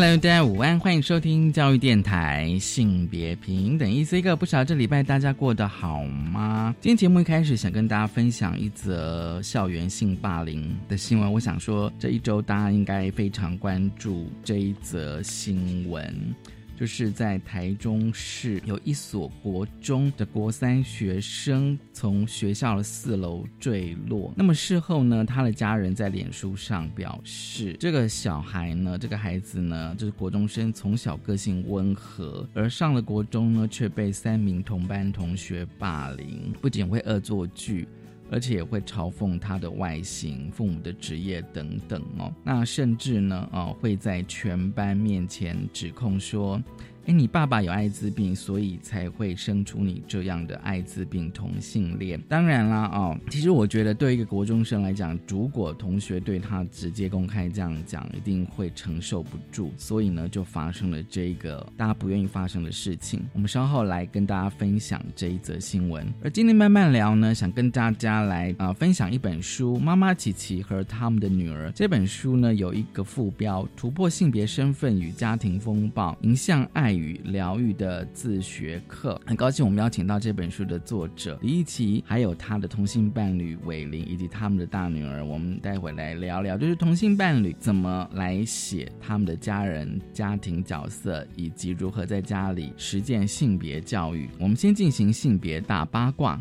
Hello，大家午安，欢迎收听教育电台性别平等 E C 课。不晓得这礼拜大家过得好吗？今天节目一开始想跟大家分享一则校园性霸凌的新闻。我想说，这一周大家应该非常关注这一则新闻。就是在台中市有一所国中的国三学生从学校的四楼坠落。那么事后呢，他的家人在脸书上表示，这个小孩呢，这个孩子呢，就是国中生，从小个性温和，而上了国中呢，却被三名同班同学霸凌，不仅会恶作剧。而且也会嘲讽他的外形、父母的职业等等哦。那甚至呢，哦，会在全班面前指控说。哎，你爸爸有艾滋病，所以才会生出你这样的艾滋病同性恋。当然啦，哦，其实我觉得对一个国中生来讲，如果同学对他直接公开这样讲，一定会承受不住。所以呢，就发生了这个大家不愿意发生的事情。我们稍后来跟大家分享这一则新闻。而今天慢慢聊呢，想跟大家来啊分享一本书《妈妈琪琪和他们的女儿》。这本书呢有一个副标：突破性别身份与家庭风暴，迎向爱。与疗愈的自学课，很高兴我们邀请到这本书的作者李一奇，还有他的同性伴侣伟林，以及他们的大女儿。我们待会来聊聊，就是同性伴侣怎么来写他们的家人、家庭角色，以及如何在家里实践性别教育。我们先进行性别大八卦。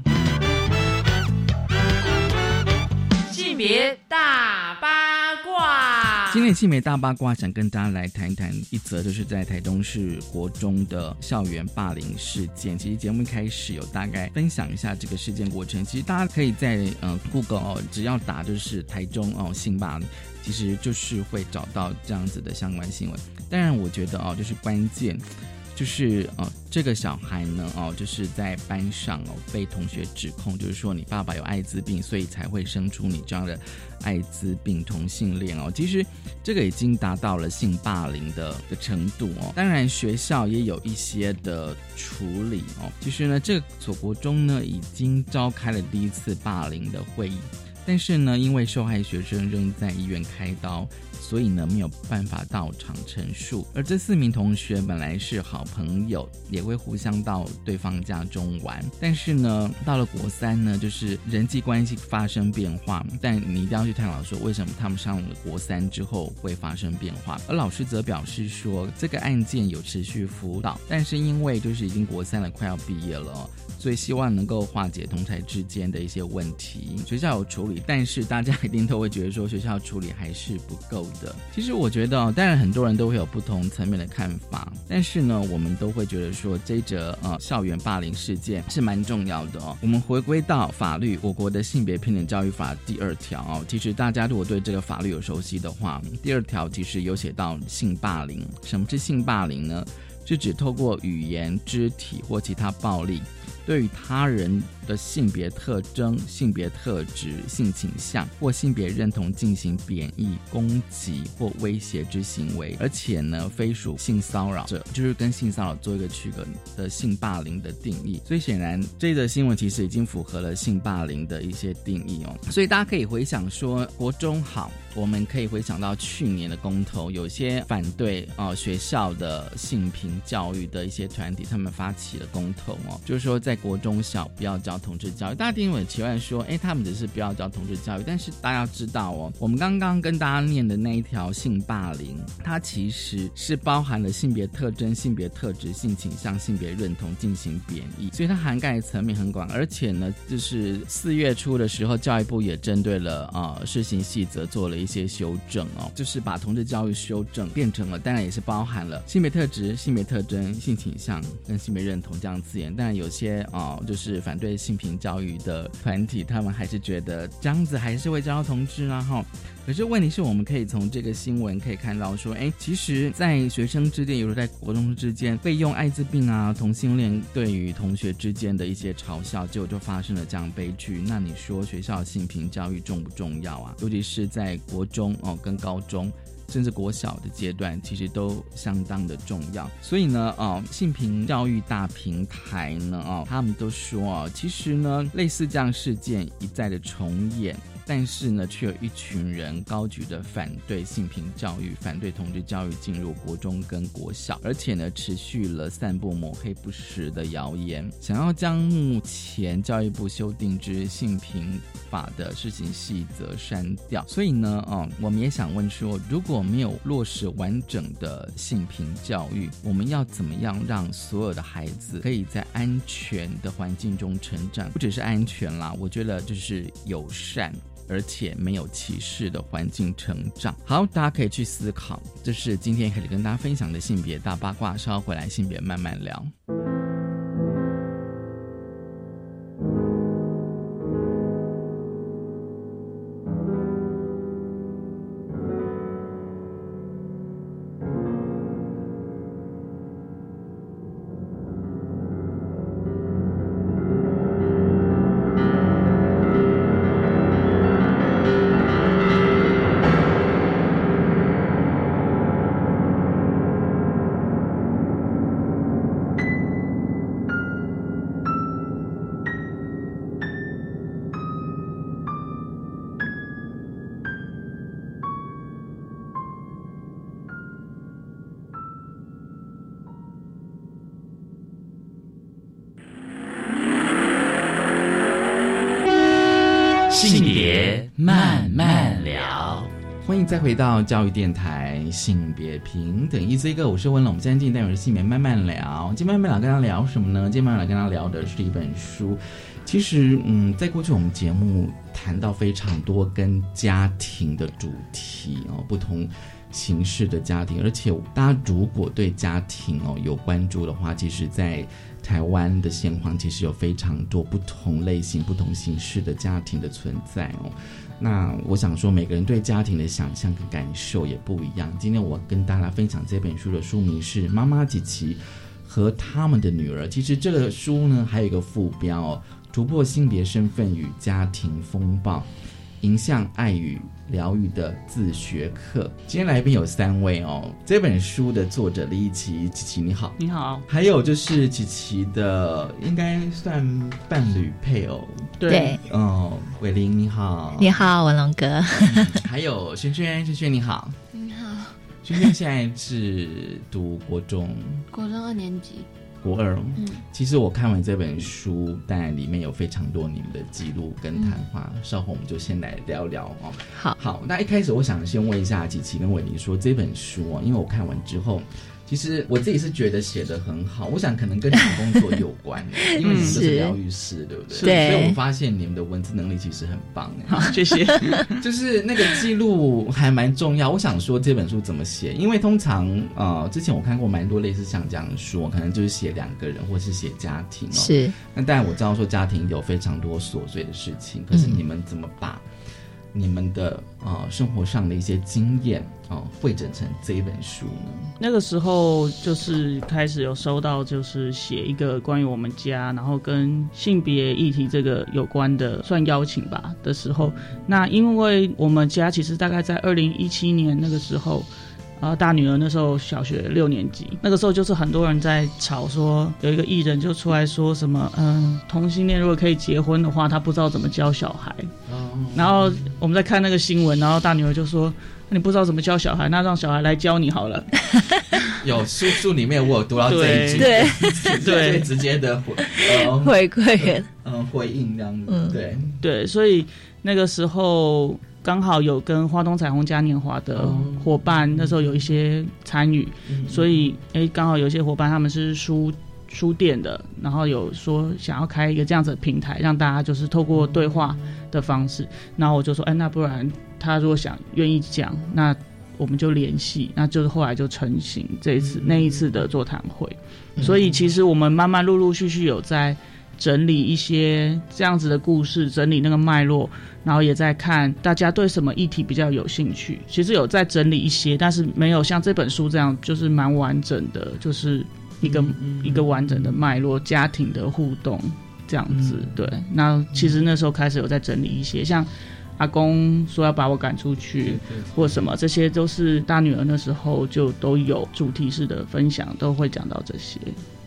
性别大八。今天新媒大八卦想跟大家来谈一谈一则，就是在台中市国中的校园霸凌事件。其实节目一开始有大概分享一下这个事件过程。其实大家可以在呃 Google 哦，只要打就是台中哦性霸凌，其实就是会找到这样子的相关新闻。当然，我觉得哦，就是关键。就是呃，这个小孩呢，哦，就是在班上哦，被同学指控，就是说你爸爸有艾滋病，所以才会生出你这样的艾滋病同性恋哦。其实这个已经达到了性霸凌的的程度哦。当然学校也有一些的处理哦。其实呢，这所国中呢已经召开了第一次霸凌的会议，但是呢，因为受害学生仍在医院开刀。所以呢，没有办法到场陈述。而这四名同学本来是好朋友，也会互相到对方家中玩。但是呢，到了国三呢，就是人际关系发生变化。但你一定要去探讨说，为什么他们上了国三之后会发生变化？而老师则表示说，这个案件有持续辅导，但是因为就是已经国三了，快要毕业了。所以希望能够化解同台之间的一些问题，学校有处理，但是大家一定都会觉得说学校处理还是不够的。其实我觉得，当然很多人都会有不同层面的看法，但是呢，我们都会觉得说这则呃校园霸凌事件是蛮重要的哦。我们回归到法律，我国的性别平等教育法第二条哦，其实大家如果对这个法律有熟悉的话，第二条其实有写到性霸凌。什么是性霸凌呢？是指透过语言、肢体或其他暴力。对于他人的性别特征、性别特质、性倾向或性别认同进行贬义、攻击或威胁之行为，而且呢，非属性骚扰者，就是跟性骚扰做一个区隔的性霸凌的定义。所以显然，这则新闻其实已经符合了性霸凌的一些定义哦。所以大家可以回想说，国中好，我们可以回想到去年的公投，有些反对哦学校的性平教育的一些团体，他们发起了公投哦，就是说在国中小不要教同志教育，大家听很奇怪说，哎，他们只是不要教同志教育，但是大家知道哦，我们刚刚跟大家念的那一条性霸凌，它其实是包含了性别特征、性别特质、性倾向、性别认同进行贬义，所以它涵盖层面很广，而且呢，就是四月初的时候，教育部也针对了啊施行细则做了一些修正哦，就是把同志教育修正变成了，当然也是包含了性别特质、性别特征、性倾向跟性别认同这样字眼，但有些。啊，就是反对性平教育的团体，他们还是觉得这样子还是会教同志啊哈。可是问题是我们可以从这个新闻可以看到说，哎，其实，在学生之间，有时候在国中之间，被用艾滋病啊、同性恋对于同学之间的一些嘲笑，结果就发生了这样悲剧。那你说学校性平教育重不重要啊？尤其是在国中哦跟高中。甚至国小的阶段，其实都相当的重要。所以呢，哦，性平教育大平台呢，哦，他们都说哦，其实呢，类似这样事件一再的重演。但是呢，却有一群人高举着反对性平教育、反对同志教育进入国中跟国小，而且呢，持续了散布抹黑不实的谣言，想要将目前教育部修订之性平法的事情细则删掉。所以呢，哦，我们也想问说，如果没有落实完整的性平教育，我们要怎么样让所有的孩子可以在安全的环境中成长？不只是安全啦，我觉得就是友善。而且没有歧视的环境成长，好，大家可以去思考。这是今天开始跟大家分享的性别大八卦，稍后回来性别慢慢聊。性别慢慢聊，欢迎再回到教育电台，性别平等，一 C 哥，我是温龙。我们现在进单元是性别慢慢聊。今天慢慢聊，跟他聊什么呢？今天慢慢聊，跟他聊的是一本书。其实，嗯，在过去我们节目谈到非常多跟家庭的主题哦，不同形式的家庭。而且，大家如果对家庭哦有关注的话，其实，在台湾的现况，其实有非常多不同类型、不同形式的家庭的存在哦。那我想说，每个人对家庭的想象跟感受也不一样。今天我跟大家分享这本书的书名是《妈妈及其和他们的女儿》。其实这个书呢，还有一个副标哦，《突破性别身份与家庭风暴》。迎向爱与疗愈的自学课。今天来宾有三位哦。这本书的作者李琪，琪琪你好，你好。还有就是琪琪的应该算伴侣配偶，对，哦，伟林你好，你好，文龙哥。还有轩轩，轩轩你好，你好。轩轩现在是读国中，国中二年级。国二，嗯，其实我看完这本书，但里面有非常多你们的记录跟谈话，稍后我们就先来聊聊哦。好，好，那一开始我想先问一下琪琪跟伟宁说，这本书哦，因为我看完之后。其实我自己是觉得写的很好，我想可能跟你们工作有关，因为你们是疗愈师，对不对？对。所以我发现你们的文字能力其实很棒。好，谢谢。就是那个记录还蛮重要。我想说这本书怎么写，因为通常呃，之前我看过蛮多类似像这样说，可能就是写两个人或是写家庭哦。是。那当然我知道说家庭有非常多琐碎的事情，可是你们怎么把？你们的啊生活上的一些经验啊汇整成这一本书呢？那个时候就是开始有收到，就是写一个关于我们家，然后跟性别议题这个有关的算邀请吧的时候，那因为我们家其实大概在二零一七年那个时候。然后大女儿那时候小学六年级，那个时候就是很多人在吵说，有一个艺人就出来说什么，嗯，同性恋如果可以结婚的话，他不知道怎么教小孩。然后我们在看那个新闻，然后大女儿就说：“你不知道怎么教小孩，那让小孩来教你好了。”有书书里面我有读到这一句，对。对，直接的回 回馈，嗯，回应这样子，对。对，所以那个时候。刚好有跟花东彩虹嘉年华的伙伴，那时候有一些参与，所以哎，刚好有一些伙伴他们是书书店的，然后有说想要开一个这样子的平台，让大家就是透过对话的方式，然后我就说，哎，那不然他如果想愿意讲，那我们就联系，那就是后来就成型这一次那一次的座谈会，所以其实我们慢慢陆陆续续有在整理一些这样子的故事，整理那个脉络，然后也在看大家对什么议题比较有兴趣。其实有在整理一些，但是没有像这本书这样，就是蛮完整的，就是一个、一个完整的脉络，家庭的互动这样子。对，那其实那时候开始有在整理一些，像阿公说要把我赶出去，或什么，这些都是大女儿那时候就都有主题式的分享，都会讲到这些。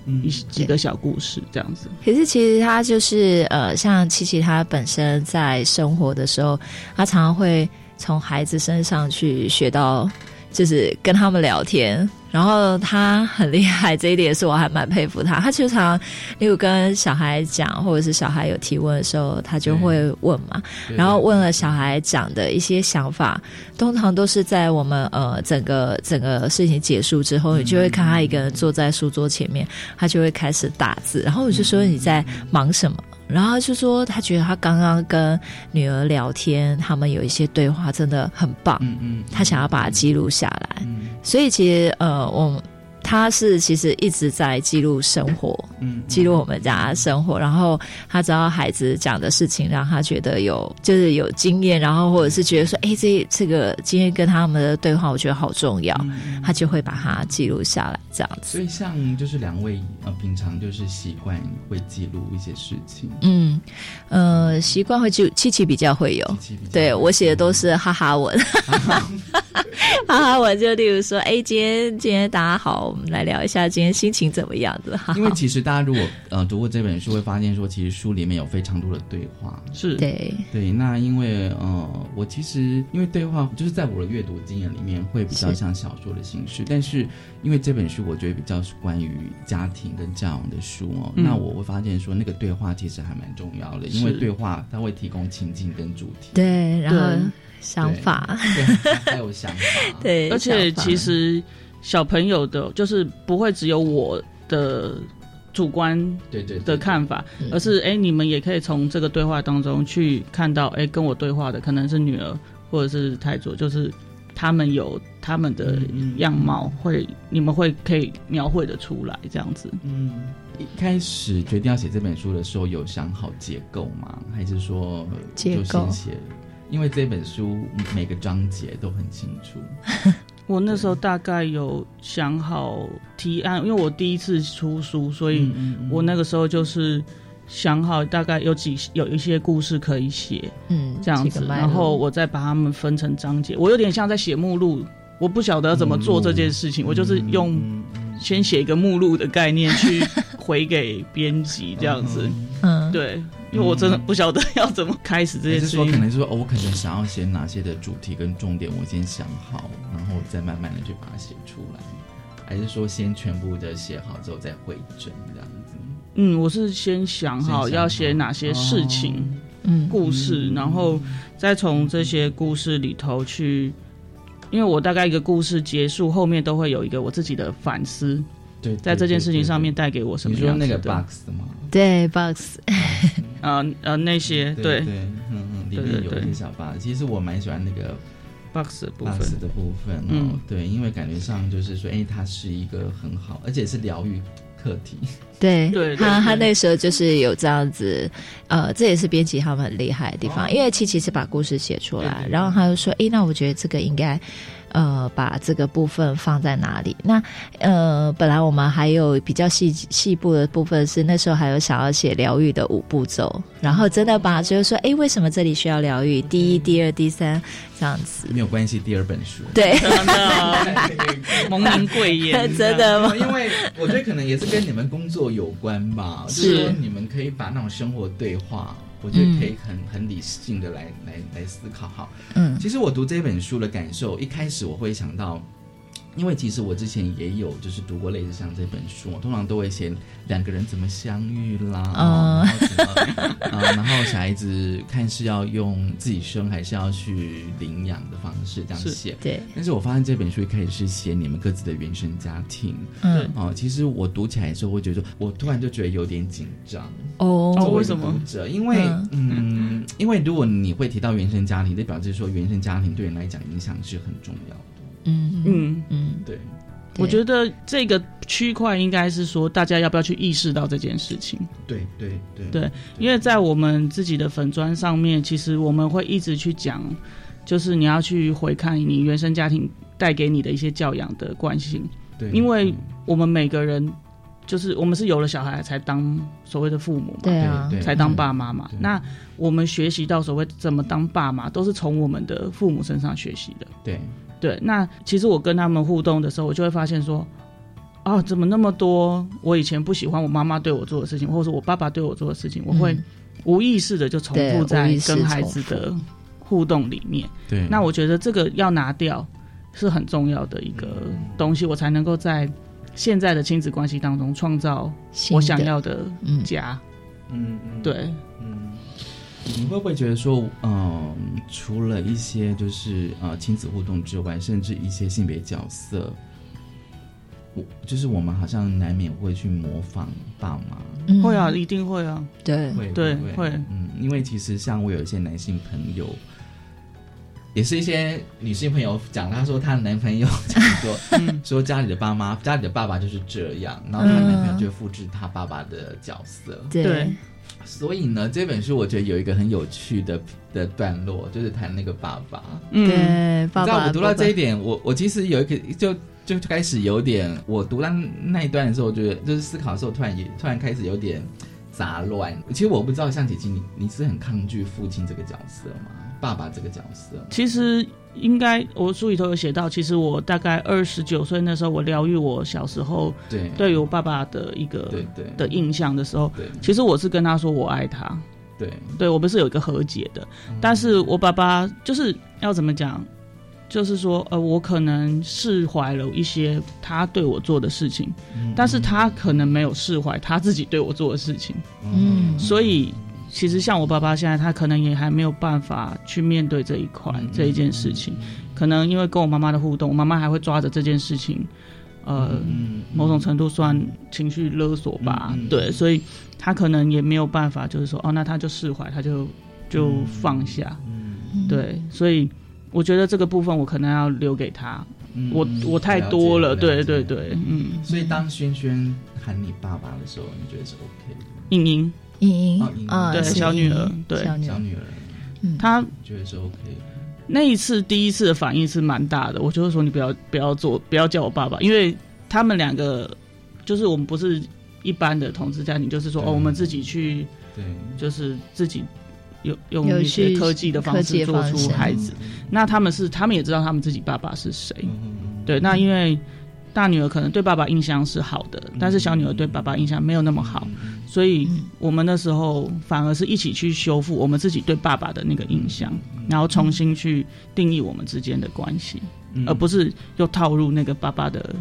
一几个小故事这样子，可是其实他就是呃，像琪琪他本身在生活的时候，他常常会从孩子身上去学到，就是跟他们聊天。然后他很厉害，这一点是我还蛮佩服他。他经常，例如跟小孩讲，或者是小孩有提问的时候，他就会问嘛。然后问了小孩讲的一些想法，通常都是在我们呃整个整个事情结束之后，你就会看他一个人坐在书桌前面，他就会开始打字。然后我就说你在忙什么？然后就说他觉得他刚刚跟女儿聊天，他们有一些对话真的很棒。嗯嗯，他想要把它记录下来。所以其实呃，我。他是其实一直在记录生活，嗯，记录我们家生活。然后他知道孩子讲的事情让他觉得有就是有经验，然后或者是觉得说，哎，这这个今天跟他们的对话，我觉得好重要，他就会把它记录下来，这样子。所以像就是两位呃，平常就是习惯会记录一些事情，嗯呃，习惯会记，七七比较会有，对我写的都是哈哈文，哈哈文就例如说，哎，今天今天大家好。我们来聊一下今天心情怎么样的？因为其实大家如果呃读过这本书，会发现说，其实书里面有非常多的对话。是对对。那因为呃，我其实因为对话就是在我的阅读经验里面会比较像小说的形式，但是因为这本书我觉得比较是关于家庭跟教养的书哦，那我会发现说那个对话其实还蛮重要的，因为对话它会提供情境跟主题。对，然后想法，对，还有想法。对，而且其实。小朋友的，就是不会只有我的主观对对的看法，而是哎，你们也可以从这个对话当中去看到，哎，跟我对话的可能是女儿或者是太祖，就是他们有他们的样貌，会你们会可以描绘的出来，这样子。嗯，一开始决定要写这本书的时候，有想好结构吗？还是说结构？因为这本书每个章节都很清楚。我那时候大概有想好提案，因为我第一次出书，所以我那个时候就是想好大概有几有一些故事可以写，嗯，这样子，然后我再把它们分成章节。我有点像在写目录，我不晓得怎么做这件事情，我就是用先写一个目录的概念去回给编辑，这样子，嗯，对。因为我真的不晓得要怎么开始这件事情。是说可能是说，哦，我可能想要写哪些的主题跟重点，我先想好，然后再慢慢的去把它写出来，还是说先全部的写好之后再会诊这样子？嗯，我是先想好要写哪些事情，嗯，故事，然后再从这些故事里头去，因为我大概一个故事结束后面都会有一个我自己的反思。对，在这件事情上面带给我什么样的？你说那个 box 吗？对，box，啊呃那些对对嗯嗯里面有一些小 box，其实我蛮喜欢那个 box 部分。的部分哦，对，因为感觉上就是说，哎，它是一个很好，而且是疗愈课题。对，对他他那时候就是有这样子，呃，这也是编辑他们很厉害的地方，因为七七是把故事写出来，然后他就说，哎，那我觉得这个应该。呃，把这个部分放在哪里？那呃，本来我们还有比较细细部的部分是那时候还有想要写疗愈的五步骤，然后真的把就是说，哎，为什么这里需要疗愈？第一、第二、第三这样子没有关系。第二本书对，蒙名贵言，真的吗？因为我觉得可能也是跟你们工作有关吧，是说你们可以把那种生活对话。我觉得可以很很理性的来来来思考哈。嗯，其实我读这本书的感受，一开始我会想到。因为其实我之前也有就是读过类似像这本书，通常都会写两个人怎么相遇啦，啊，然后小孩子看是要用自己生还是要去领养的方式这样写，对。但是我发现这本书一开始是写你们各自的原生家庭，嗯，哦，其实我读起来的时候会觉得，我突然就觉得有点紧张。哦，为什么？因为嗯，因为如果你会提到原生家庭，就表示说原生家庭对你来讲影响是很重要的。嗯嗯。嗯，对。我觉得这个区块应该是说，大家要不要去意识到这件事情？对对对。对，因为在我们自己的粉砖上面，其实我们会一直去讲，就是你要去回看你原生家庭带给你的一些教养的惯性，对，因为我们每个人就是我们是有了小孩才当所谓的父母嘛，对啊，才当爸妈嘛。那我们学习到所谓怎么当爸妈，都是从我们的父母身上学习的。对对，那其实我跟他们互动的时候，我就会发现说，哦，怎么那么多我以前不喜欢我妈妈对我做的事情，或者是我爸爸对我做的事情，我会嗯。无意识的就重复在跟孩子的互动里面。对，那我觉得这个要拿掉是很重要的一个东西，我才能够在现在的亲子关系当中创造我想要的嗯家。嗯嗯。对，嗯，你会不会觉得说，嗯，除了一些就是呃亲子互动之外，甚至一些性别角色，我就是我们好像难免会去模仿爸妈，嗯。会啊，一定会啊。对，会对会会。嗯，因为其实像我有一些男性朋友。也是一些女性朋友讲，她说她的男朋友讲说，嗯。说家里的爸妈、家里的爸爸就是这样，然后她的男朋友就复制她爸爸的角色。对。对所以呢，这本书我觉得有一个很有趣的的段落，就是谈那个爸爸。嗯，对，爸爸你知道我读到这一爸点，我我其实有一个就就就开始有点，我读到那一段的时候，我觉得就是思考的时候，突然也突然开始有点杂乱。其实我不知道，像姐姐你你是很抗拒父亲这个角色吗？爸爸这个角色？其实应该我书里头有写到，其实我大概二十九岁那时候，我疗愈我小时候对对于我爸爸的一个对对。的印象的时候，其实我是跟他说我爱他，对，对我们是有一个和解的，但是我爸爸就是要怎么讲，就是说呃，我可能释怀了一些他对我做的事情，但是他可能没有释怀他自己对我做的事情，嗯。所以。其实像我爸爸现在，他可能也还没有办法去面对这一块、嗯这一件事情，可能因为跟我妈妈的互动，我妈妈还会抓着这件事情，呃，嗯某种程度算情绪勒索吧，对，所以他可能也没有办法，就是说，哦，那他就释怀，他就就放下，嗯。对，所以我觉得这个部分我可能要留给他，嗯我我太多了，对解。对。对，嗯，所以当轩轩喊你爸爸的时候，你觉得是 OK 的？莹莹莹莹哦莹莹。啊，对小女儿对。小女儿，嗯，她觉得是 OK？那一次第一次的反应是蛮大的，我就会说你不要不要做，不要叫我爸爸，因为他们两个就是我们不是一般的同志家庭，就是说哦，我们自己去对，就是自己用用一些科技的方式做出孩子。那他们是他们也知道他们自己爸爸是谁，嗯嗯嗯对。那因为大女儿可能对爸爸印象是好的，但是小女儿对爸爸印象没有那么好，嗯所以嗯。我们那时候反而是一起去修复我们自己对爸爸的那个印象，然后重新去定义我们之间的关系，嗯。而不是又套入那个爸爸的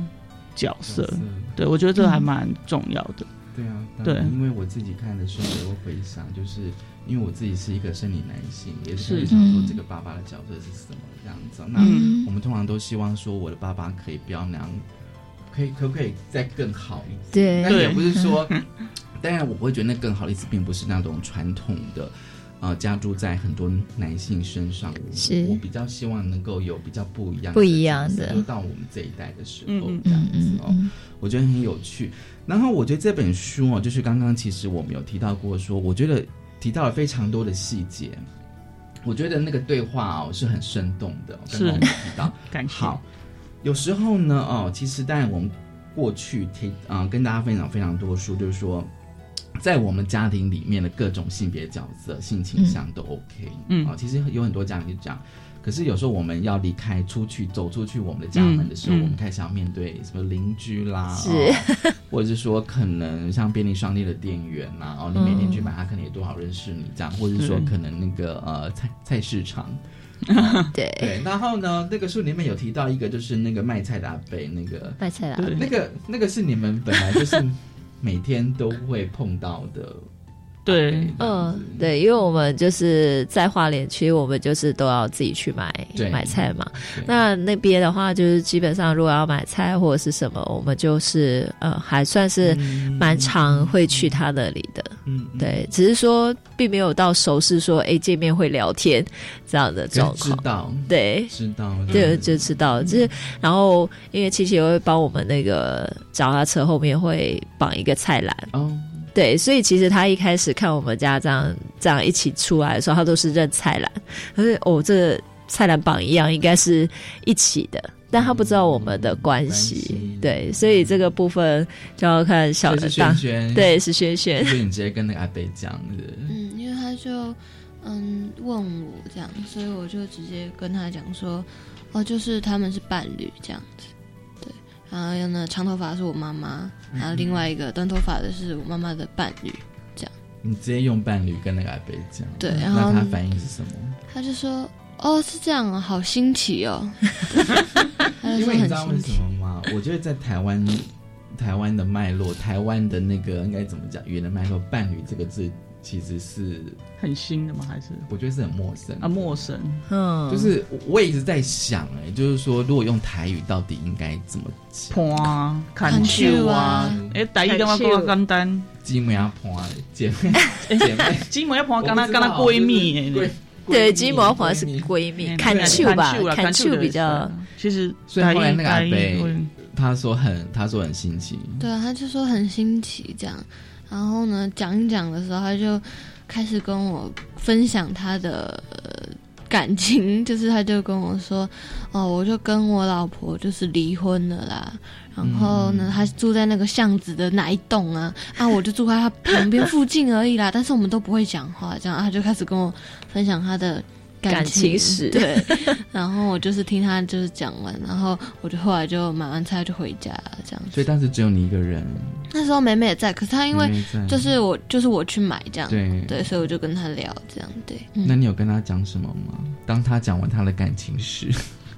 角色。对，我觉得这还蛮重要的。对啊，当对。因为我自己看的时候，我会回想，就是因为我自己是一个生理男性，也是是想说嗯这个爸爸的角色是什么样子。那嗯我们通常都希望说，我的爸爸可以不要那样，可以可不可以再更好一点？对。但也不是说，当然我会觉得那更好的意思，并不是那种传统的。呃，加注在很多男性身上，我是我比较希望能够有比较不一样不一样的就到我们这一代的时候，这样嗯子哦。嗯嗯，我觉得很有趣。然后我觉得这本书哦，就是刚刚其实我们有提到过说，我觉得提到了非常多的细节。我觉得那个对话哦是很生动的，刚是刚我们提到。感谢。好，有时候呢哦，其实当然我们过去提啊、跟大家分享非常多书，就是说。在我们家庭里面的各种性别角色、性倾向都 OK，嗯。啊、其实有很多家庭是这样，可是有时候我们要离开出去，走出去我们的家门的时候，嗯嗯我们开始要面对什么邻居啦，是。哦或者是说可能像便利商店的店员呐、哦，你每天去买，他可能也多少认识你这样，或者是说可能那个呃菜菜市场，对，对，然后呢，那个书里面有提到一个就是那个卖菜的阿伯，那个卖菜的阿贝那个那个是你们本来就是每天都会碰到的对。嗯，对，因为我们就是在花莲区，我们就是都要自己去买对。买菜嘛。那那边的话，就是基本上如果要买菜或者是什么，我们就是呃还算是蛮常会去他那里的。嗯，嗯，对，只是说并没有到熟识说哎见面会聊天这样的状知况。道。对，知道，对。就知道，就是然后因为琪琪也会帮我们那个脚踏车后面会绑一个菜篮，哦，对，所以其实他一开始看我们家这样这样一起出来的时候，他都是认菜篮，他说哦，这个菜篮榜一样，应该是一起的。但他不知道我们的关系，关系对，所以这个部分就要看小这是大轩，轩，，对，是轩轩，所以你直接跟那个阿北讲的，嗯，因为他就嗯问我这样，所以我就直接跟他讲说，哦，就是他们是伴侣这样子，对。然后呢，长头发是我妈妈，然后另外一个短头发的是我妈妈的伴侣，这样你直接用伴侣跟那个阿贝讲，对。然后他反应是什么？他就说，哦，是这样啊，好新奇哦。因为你知道为，什么吗？我觉得在台湾，台湾的脉络，台湾的那个应该怎么讲？语言的脉络，伴侣这个字其实是很新的吗？还是？我觉得是很陌生啊陌生？嗯，就是我也一直在想、哎，就是说，如果用台语，到底应该怎么讲？破啊，砍砍树啊。哎啊，哎，第一点我讲简单，鸡妹啊，婆姐妹姐妹，姊妹一盘跟她跟她闺蜜对，鸡毛黄是闺蜜闺蜜，嗯砍树吧，啦砍树比较其实所以后来那个阿台语伯他说很，他说很新奇，对啊，他就说很新奇这样。然后呢，讲一讲的时候，他就开始跟我分享他的、呃感情，就是他就跟我说，哦，我就跟我老婆就是离婚了啦。然后呢，他住在那个巷子的哪一栋啊？啊，我就住在他旁边附近而已啦。但是我们都不会讲话，这样啊他就开始跟我分享他的感情情史。对，然后我就是听他就是讲完，然后我就后来就买完菜就回家了，这样子。所以当时只有你一个人，那时候美美也在，可是她因为就是我就是我去买这样，对。对，所以我就跟她聊这样，对，那嗯，你有跟他讲什么吗？当他讲完他的感情史，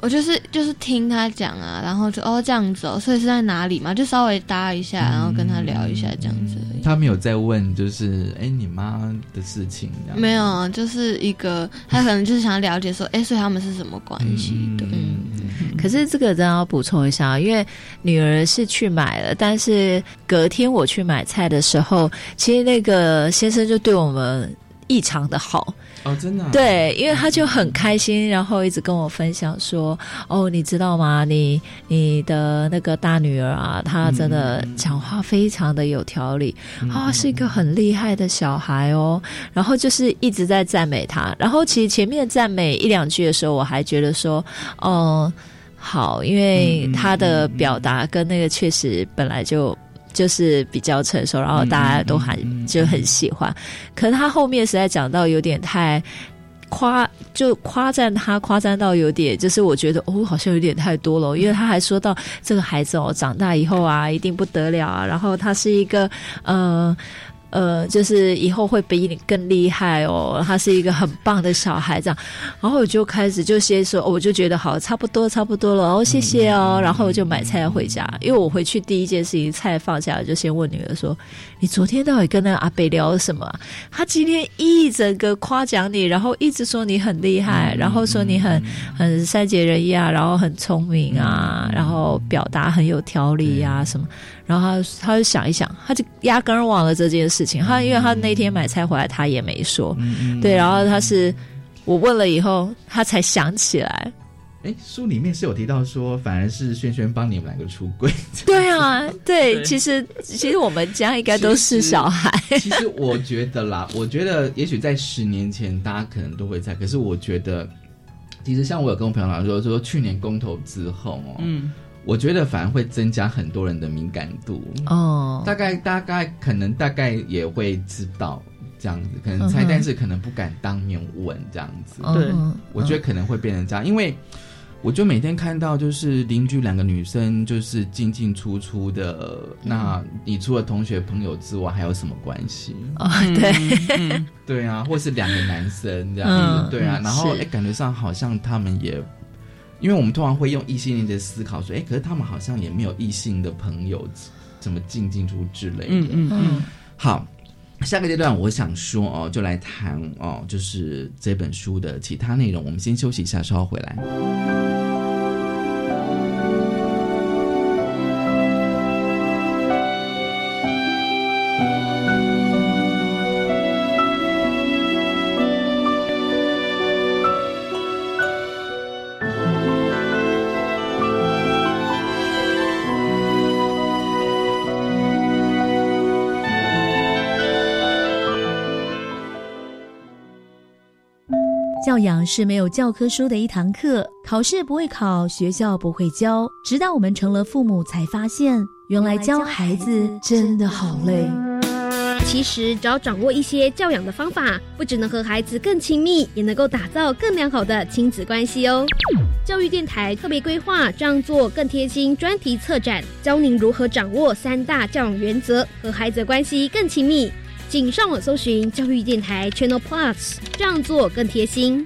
我就是就是听他讲啊，然后就哦这样子哦，所以是在哪里嘛，就稍微搭一下，然后跟他聊一下这样子。他没有在问，就是哎，你妈的事情这样。没有啊，就是一个，他可能就是想了解说，哎，所以他们是什么关系？的？嗯，可是这个真的要补充一下，因为女儿是去买了，但是隔天我去买菜的时候，其实那个先生就对我们异常的好，哦，真的啊、对，因为他就很开心，然后一直跟我分享说：“哦，你知道吗？你你的那个大女儿啊，她真的讲话非常的有条理啊，是一个很厉害的小孩哦。”然后就是一直在赞美她。然后其实前面赞美一两句的时候，我还觉得说：“哦，好，因为他的表达跟那个确实本来就。”就是比较成熟，然后大家都很、嗯嗯嗯就很喜欢，可是他后面实在讲到有点太夸，就夸赞他，夸赞到有点，就是我觉得哦，好像有点太多了。因为他还说到这个孩子哦，长大以后啊，一定不得了啊。然后他是一个呃。呃，就是以后会比你更厉害哦，他是一个很棒的小孩，这样，然后我就开始就先说，哦我就觉得好，差不多，差不多了，哦，谢谢哦，然后我就买菜回家，因为我回去第一件事情，菜放下来就先问女儿说，你昨天到底跟那个阿北聊什么？啊、他今天一整个夸奖你，然后一直说你很厉害，然后说你很很善解人意啊，然后很聪明啊，然后表达很有条理啊、什么。然后他他就想一想，他就压根儿忘了这件事情。他因为他那天买菜回来，他也没说。对，然后他是我问了以后，他才想起来。哎，书里面是有提到说，反而是轩轩帮你们两个出柜。对啊，对，对其实其实我们家应该都是小孩。其实我觉得啦，我觉得也许在十年前大家可能都会在，可是我觉得，其实像我有跟我朋友聊说，说去年公投之后哦，嗯，我觉得反而会增加很多人的敏感度。哦，大概大概可能大概也会知道这样子，可能猜，嗯但是可能不敢当面问这样子。对嗯我觉得可能会变成这样，因为我就每天看到就是邻居两个女生就是进进出出的，那你除了同学朋友之外还有什么关系？哦，对，嗯，对啊，或是两个男生这样对啊，嗯然后是哎，感觉上好像他们也。因为我们通常会用异性恋的思考说，哎，可是他们好像也没有异性的朋友，怎么进进出之类的。嗯嗯嗯好，下个阶段我想说哦，就来谈哦，就是这本书的其他内容。我们先休息一下，稍后回来。是没有教科书的一堂课，考试不会考，学校不会教，直到我们成了父母，才发现原来教孩子真的好累。其实，只要掌握一些教养的方法，不只能和孩子更亲密，也能够打造更良好的亲子关系哦。教育电台特别规划这样做更贴心专题策展，教您如何掌握三大教养原则，和孩子关系更亲密。请上网搜寻教育电台 Channel Plus，这样做更贴心。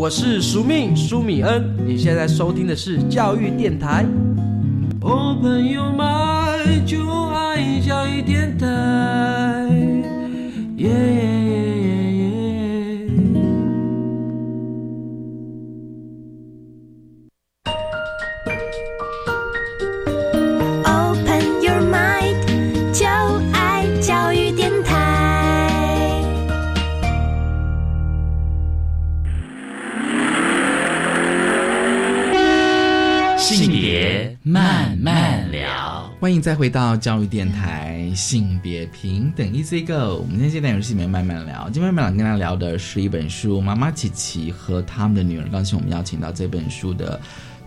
我是苏命苏米恩，你现在收听的是教育电台。哦，朋友们，就爱教育电台。耶耶欢迎再回到教育电台性别平等 Easy Go。我们今天这单元是性别慢慢聊，今天慢慢聊跟大家聊的是一本书《妈妈琪琪和他们的女儿》。刚才我们邀请到这本书的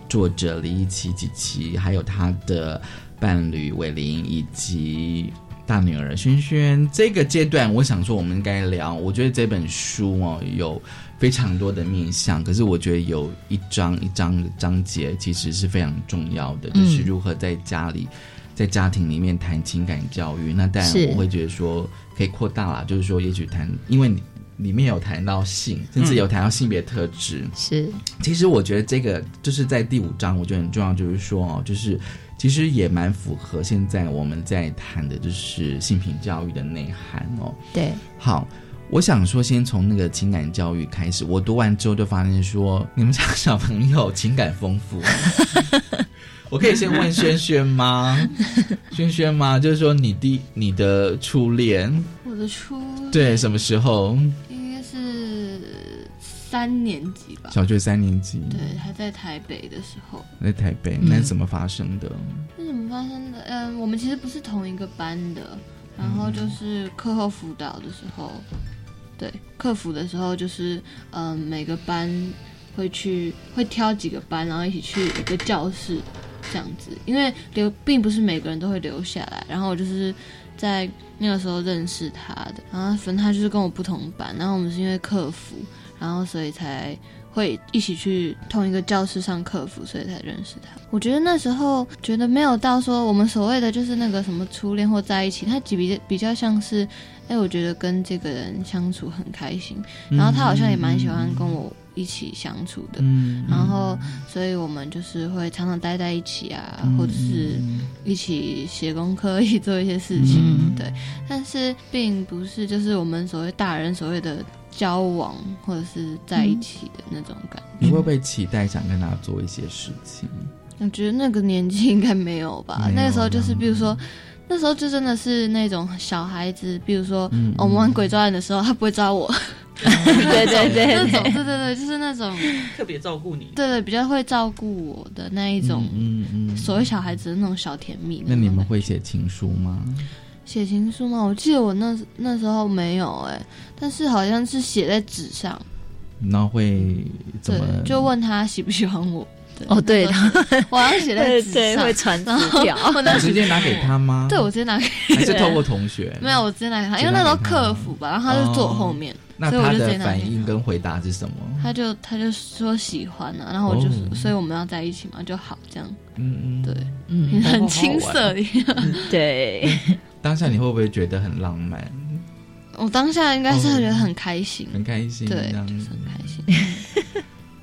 作者李一琪琪琪，还有她的伴侣伟林以及。大女儿轩轩，这个阶段我想说，我们应该聊。我觉得这本书哦，有非常多的面向，可是我觉得有一章一章的章节其实是非常重要的，嗯就是如何在家里、在家庭里面谈情感教育。那当然我会觉得说可以扩大啦，就是说也许谈，因为里面有谈到性，甚至有谈到性别特质。是，其实我觉得这个就是在第五章，我觉得很重要，就是说哦，就是其实也蛮符合现在我们在谈的，就是性平教育的内涵哦。对，好，我想说，先从那个情感教育开始。我读完之后就发现说，你们家小朋友情感丰富。我可以先问轩轩吗？轩轩吗？就是说你第你的初恋，我的初对，什么时候？应该是三年级吧，小学三年级。对，还在台北的时候。在台北，那是怎么发生的？是怎么发生的？嗯，我们其实不是同一个班的，然后就是课后辅导的时候，对，客服的时候就是嗯，每个班会去会挑几个班，然后一起去一个教室这样子，因为留并不是每个人都会留下来，然后我就是在那个时候认识他的，然后反正他就是跟我不同班，然后我们是因为客服，然后所以才会一起去同一个教室上课服，所以才认识他。我觉得那时候觉得没有到说我们所谓的就是那个什么初恋或在一起，他几比比较像是，哎，我觉得跟这个人相处很开心，然后他好像也蛮喜欢跟我一起相处的，嗯然后所以我们就是会常常待在一起啊，嗯或者是一起写功课，一起做一些事情，嗯对。但是并不是就是我们所谓大人所谓的交往或者是在一起的那种感觉。你会不会期待想跟他做一些事情？我觉得那个年纪应该没有吧，有那个时候就是比如说。那时候就真的是那种小孩子，比如说、嗯哦我们玩鬼抓人的时候，他不会抓我，对对对 那种对对对对，就是那种特别照顾你。对对，比较会照顾我的那一种，嗯嗯，所谓小孩子的那种小甜蜜。那你们会写情书吗？写情书吗？我记得我那那时候没有哎、但是好像是写在纸上，然后会怎对么？，就问他喜不喜欢我。哦对那时候我要写在纸对上，会传纸然后条你直接拿给他吗？对，我直接拿给还是透过同学？没有，我直接拿给他，因为那时候客服吧，然后他就坐我后面，那他的反应跟回答是什么？他就他就说喜欢啊，然后我就、哦所以我们要在一起嘛，就好这样，嗯嗯，对，嗯很青涩一样。对，当下你会不会觉得很浪漫？我当下应该是觉得很开心，很开心，对就是很开心。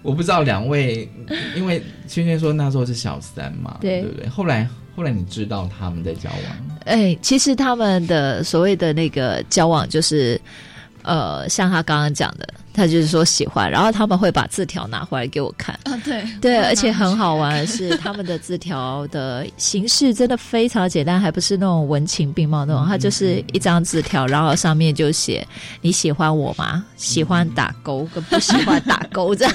我不知道两位，因为萱萱说那时候是小三嘛，对对不对？后来后来你知道他们在交往，哎，其实他们的所谓的那个交往，就是呃，像他刚刚讲的，他就是说喜欢，然后他们会把字条拿回来给我看。啊，对对，而且很好玩的是，他们的字条的形式真的非常简单，还不是那种文情并茂那种，它就是一张字条，然后上面就写你喜欢我吗？喜欢打勾跟不喜欢打勾这样。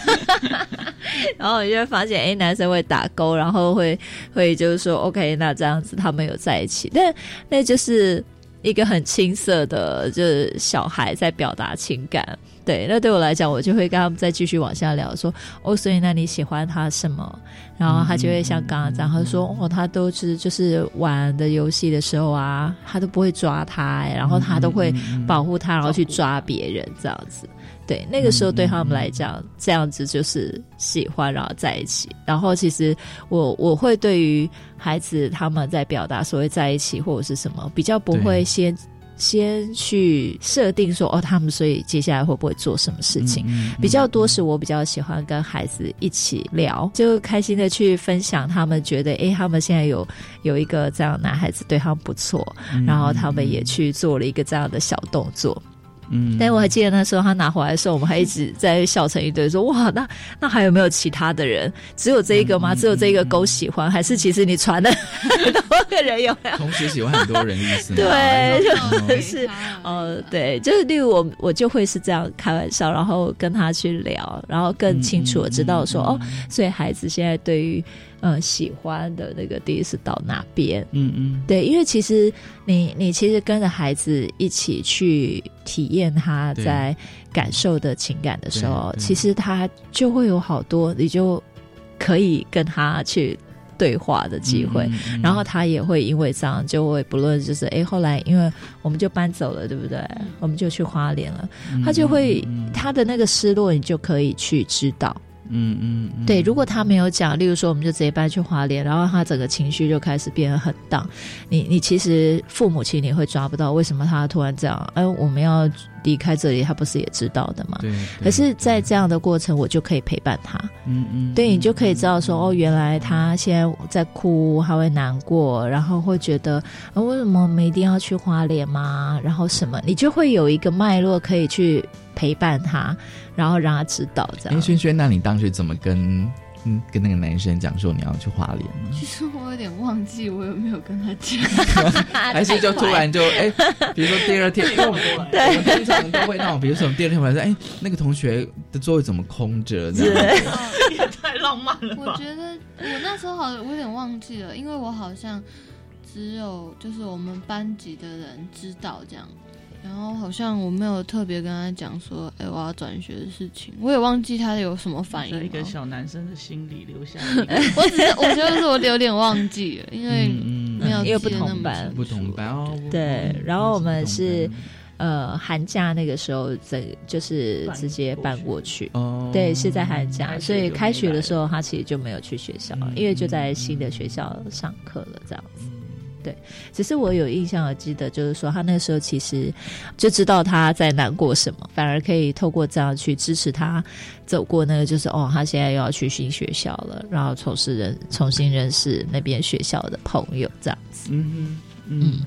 然后你就会发现，哎，男生会打勾，然后会会就是说，OK，那这样子他们有在一起，但那就是一个很青涩的，就是小孩在表达情感。对，那对我来讲，我就会跟他们再继续往下聊，说哦，所以那你喜欢他什么？然后他就会像刚刚这样，他说哦，他都是就是玩的游戏的时候啊，他都不会抓他、哎然后他都会保护他，然后去抓别人这样子。对，那个时候对他们来讲，这样子就是喜欢，然后在一起。然后其实我我会对于孩子他们在表达所谓在一起或者是什么，比较不会先先去设定说哦，他们所以接下来会不会做什么事情。比较多是我比较喜欢跟孩子一起聊，就开心的去分享他们觉得诶，他们现在有有一个这样男孩子对他们不错，然后他们也去做了一个这样的小动作。嗯，但我还记得那时候他拿回来的时候，我们还一直在笑成一堆，说哇，那那还有没有其他的人？只有这一个吗？只有这一个狗喜欢，还是其实你传的很多个人有没有？同时喜欢很多人的意思？对，就是呃，对，就是例如我我就会是这样开玩笑，然后跟他去聊，然后更清楚的知道说、哦，所以孩子现在对于呃喜欢的那个第一次到哪边？嗯嗯，对，因为其实你你其实跟着孩子一起去体验他在感受的情感的时候，其实他就会有好多，你就可以跟他去。对话的机会，嗯嗯然后他也会因为这样，就会不论就是哎，后来因为我们就搬走了，对不对？我们就去花莲了，嗯他就会他的那个失落，你就可以去知道。嗯嗯，对，如果他没有讲，例如说我们就直接搬去华联，然后他整个情绪就开始变得很荡，你你其实父母亲你会抓不到为什么他突然这样，哎，我们要离开这里，他不是也知道的吗？对，可是，在这样的过程，我就可以陪伴他，嗯嗯，对你就可以知道说，哦，原来他现在在哭，他会难过，然后会觉得，啊为什么我们一定要去花莲吗？然后什么，你就会有一个脉络可以去陪伴他，然后让他知道这哎，样。萱萱，那你当时怎么跟嗯跟那个男生讲说你要去花莲呢？其实我有点忘记我有没有跟他讲，还是就突然就哎，比如说第二天，因为我们我们通常都会那种，比如说我们第二天回来说，哎，那个同学的座位怎么空着？这样子也 太浪漫了吧！我觉得我那时候好，我有点忘记了，因为我好像只有就是我们班级的人知道这样，然后好像我没有特别跟他讲说，哎、我要转学的事情，我也忘记他有什么反应在一个。小男生的心里留下 我只是我觉得是我有点忘记了，因为嗯没有因为不同班。不同班哦，对，然后我们是呃寒假那个时候，整就是直接搬过去。哦，对，是在寒假，所以开学的时候，他其实就没有去学校，因为就在新的学校上课了，这样子。对，只是我有印象，我记得就是说，他那时候其实就知道他在难过什么，反而可以透过这样去支持他走过那个，就是哦，他现在又要去新学校了，然后重视认重新认识那边学校的朋友，这样子。嗯嗯嗯。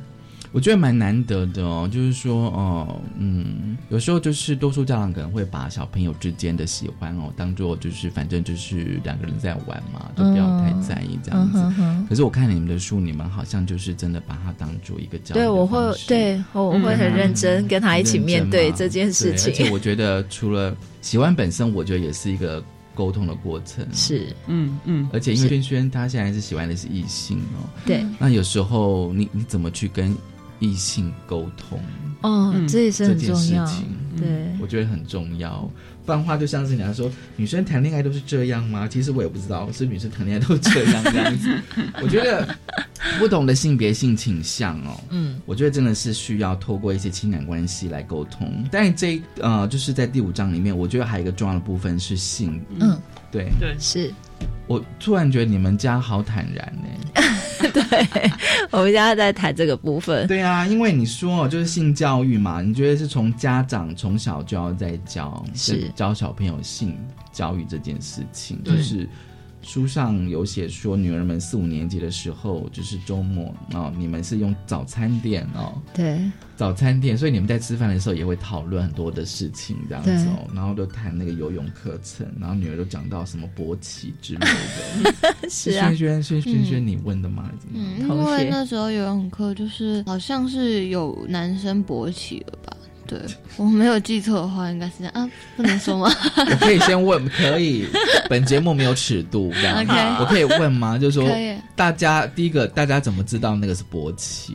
我觉得蛮难得的哦，就是说，哦，嗯，有时候就是多数家长可能会把小朋友之间的喜欢哦，当做就是反正就是两个人在玩嘛，就不要太在意这样子。嗯哼哼可是我看你们的书，你们好像就是真的把它当做一个教育。的对，我会对我会很认真跟他一起面对这件事情。对而且我觉得除了喜欢本身，我觉得也是一个沟通的过程。是，嗯嗯，而且因为是轩轩他现在是喜欢的是异性哦，对，那有时候你你怎么去跟异性沟通？哦，这也是很重要事情，。对，我觉得很重要。不然的话，就像是人家说，女生谈恋爱都是这样吗？其实我也不知道，是女生谈恋爱都是这样这样子。我觉得不同的性别性倾向哦，嗯，我觉得真的是需要透过一些情感关系来沟通。但这呃，就是在第五章里面，我觉得还有一个重要的部分是性。嗯，对对，是我突然觉得你们家好坦然呢、对我们家在谈这个部分。对啊，因为你说，就是性教育嘛，你觉得是从家长从小就要在教，是教小朋友性教育这件事情，就是书上有写说，女儿们四五年级的时候，就是周末哦，你们是用早餐店哦，对，早餐店，所以你们在吃饭的时候也会讨论很多的事情，这样子哦，然后都谈那个游泳课程，然后女儿都讲到什么勃起之类的，是啊轩轩轩轩轩，你问的吗？还是怎么样嗯，因为那时候游泳课就是好像是有男生勃起了吧？对我没有记错的话，应该是这样啊，不能说吗？我可以先问，可以。本节目没有尺度，这样我可以问吗？就是说，大家第一个，大家怎么知道那个是勃起？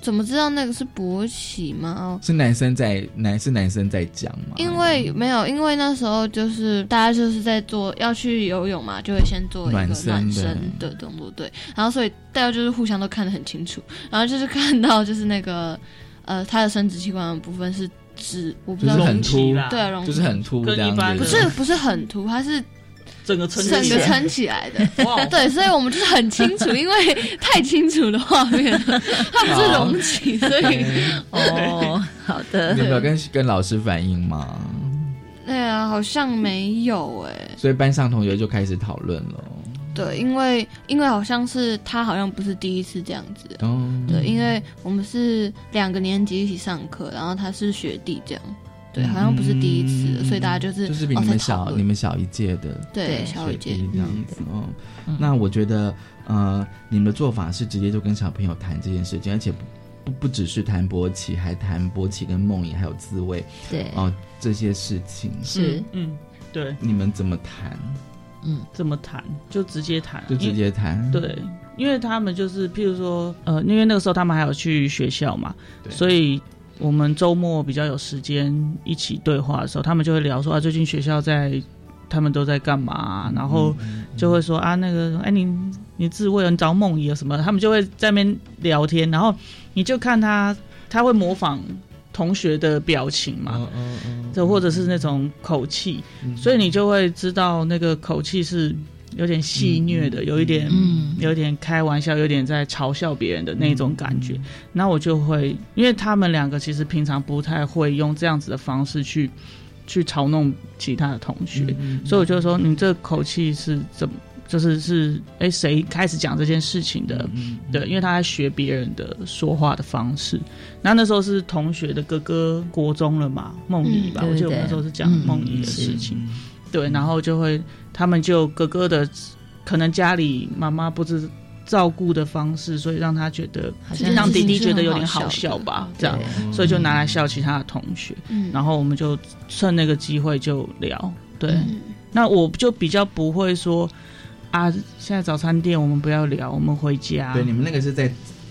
怎么知道那个是勃起吗？哦，是男生在男是男生在讲吗？因为没有，因为那时候就是大家就是在做要去游泳嘛，就会先做一个暖身的动作，对，然后所以大家就是互相都看得很清楚，然后就是看到就是那个呃他的生殖器官的部分是指，我不知道就是很凸对啊，隆起就是很凸这样般不是不是很凸，它是。整个撑整起来个撑起来的，对，所以我们就是很清楚，因为太清楚的画面，它不是隆起，所以哦，好的。你有没有跟跟老师反映吗？对啊，好像没有哎、所以班上同学就开始讨论了。对，因为因为好像是他好像不是第一次这样子，哦，对，因为我们是两个年级一起上课，然后他是学弟这样，对，好像不是第一次了，所以大家就是就是比哦你们小，你们小一届的，对小一届这样子哦。那我觉得，呃，你们的做法是直接就跟小朋友谈这件事情，而且不不不只是谈勃起，还谈勃起跟梦遗还有自慰，对哦这些事情是嗯，对，你们怎么谈？嗯，怎么谈就直接谈，就直接谈。对，因为他们就是，譬如说，呃，因为那个时候他们还有去学校嘛，所以我们周末比较有时间一起对话的时候，他们就会聊说啊，最近学校在他们都在干嘛、然后就会说啊，那个，哎，你你自慰了，你找梦怡啊什么，他们就会在那边聊天，然后你就看他，他会模仿同学的表情嘛，这或者是那种口气，所以你就会知道那个口气是有点戏谑的，有一点，嗯。有点开玩笑，有点在嘲笑别人的那种感觉。那我就会，因为他们两个其实平常不太会用这样子的方式去去嘲弄其他的同学，所以我就说你这口气是怎么？就是是哎，谁开始讲这件事情的？对，因为他在学别人的说话的方式。那那时候是同学的哥哥国中了嘛，梦怡吧，嗯我记得我们那时候是讲嗯梦怡的事情。对，然后就会他们就哥哥的可能家里妈妈不知照顾的方式，所以让他觉得好像让弟弟觉得有点好好笑吧，这样，所以就拿来笑其他的同学。嗯然后我们就趁那个机会就聊。对，嗯那我就比较不会说啊，现在早餐店我们不要聊，我们回家。对，你们那个是在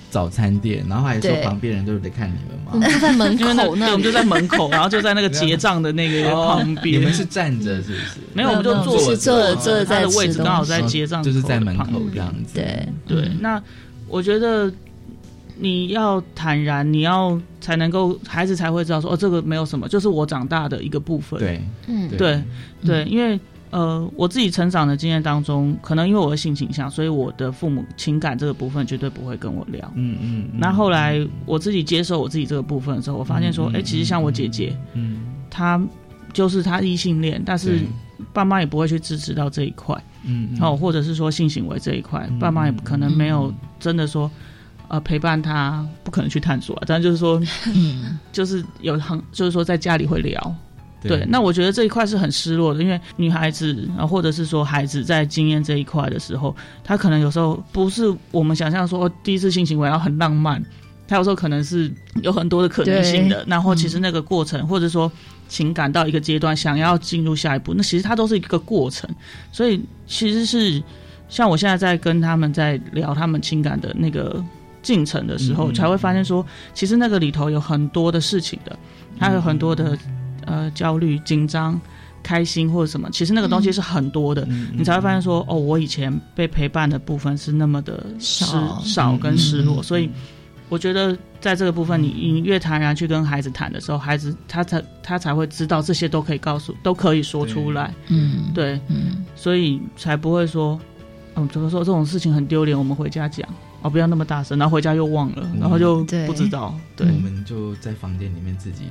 早餐店，然后还说旁边人都在看你们吗？我们就在门口那我们就在门口，然后就在那个结账的那个哦旁边。你们是站着是不是？没有，我们就坐是坐着坐着他的位置刚好在结账，就是在门口这样子。对对，那我觉得你要坦然，你要才能够孩子才会知道说哦，这个没有什么，就是我长大的一个部分。对，嗯对对，因为呃，我自己成长的经验当中，可能因为我的性倾向，所以我的父母情感这个部分绝对不会跟我聊。嗯嗯。那后来我自己接受我自己这个部分的时候，我发现说，哎、其实像我姐姐，嗯，她就是她异性恋，但是爸妈也不会去支持到这一块。嗯哦，或者是说性行为这一块，爸妈也可能没有真的说，呃陪伴他，不可能去探索啊，但就是说，嗯，就是有很就是说在家里会聊。对，那我觉得这一块是很失落的，因为女孩子啊，或者是说孩子在经验这一块的时候，他可能有时候不是我们想象说第一次性行为要很浪漫，他有时候可能是有很多的可能性的。然后其实那个过程，或者说情感到一个阶段，想要进入下一步，那其实它都是一个过程。所以其实是像我现在在跟他们在聊他们情感的那个进程的时候，才会发现说，其实那个里头有很多的事情的，还有很多的。呃，焦虑、紧张、开心或者什么，其实那个东西是很多的，你才会发现说，哦，我以前被陪伴的部分是那么的少少跟失落，所以我觉得在这个部分，你你越坦然去跟孩子谈的时候，孩子他才他才会知道这些都可以告诉，都可以说出来，嗯，对，嗯，所以才不会说，嗯，怎么说这种事情很丢脸，我们回家讲，哦，不要那么大声，然后回家又忘了，然后就不知道，对，我们就在房间里面自己。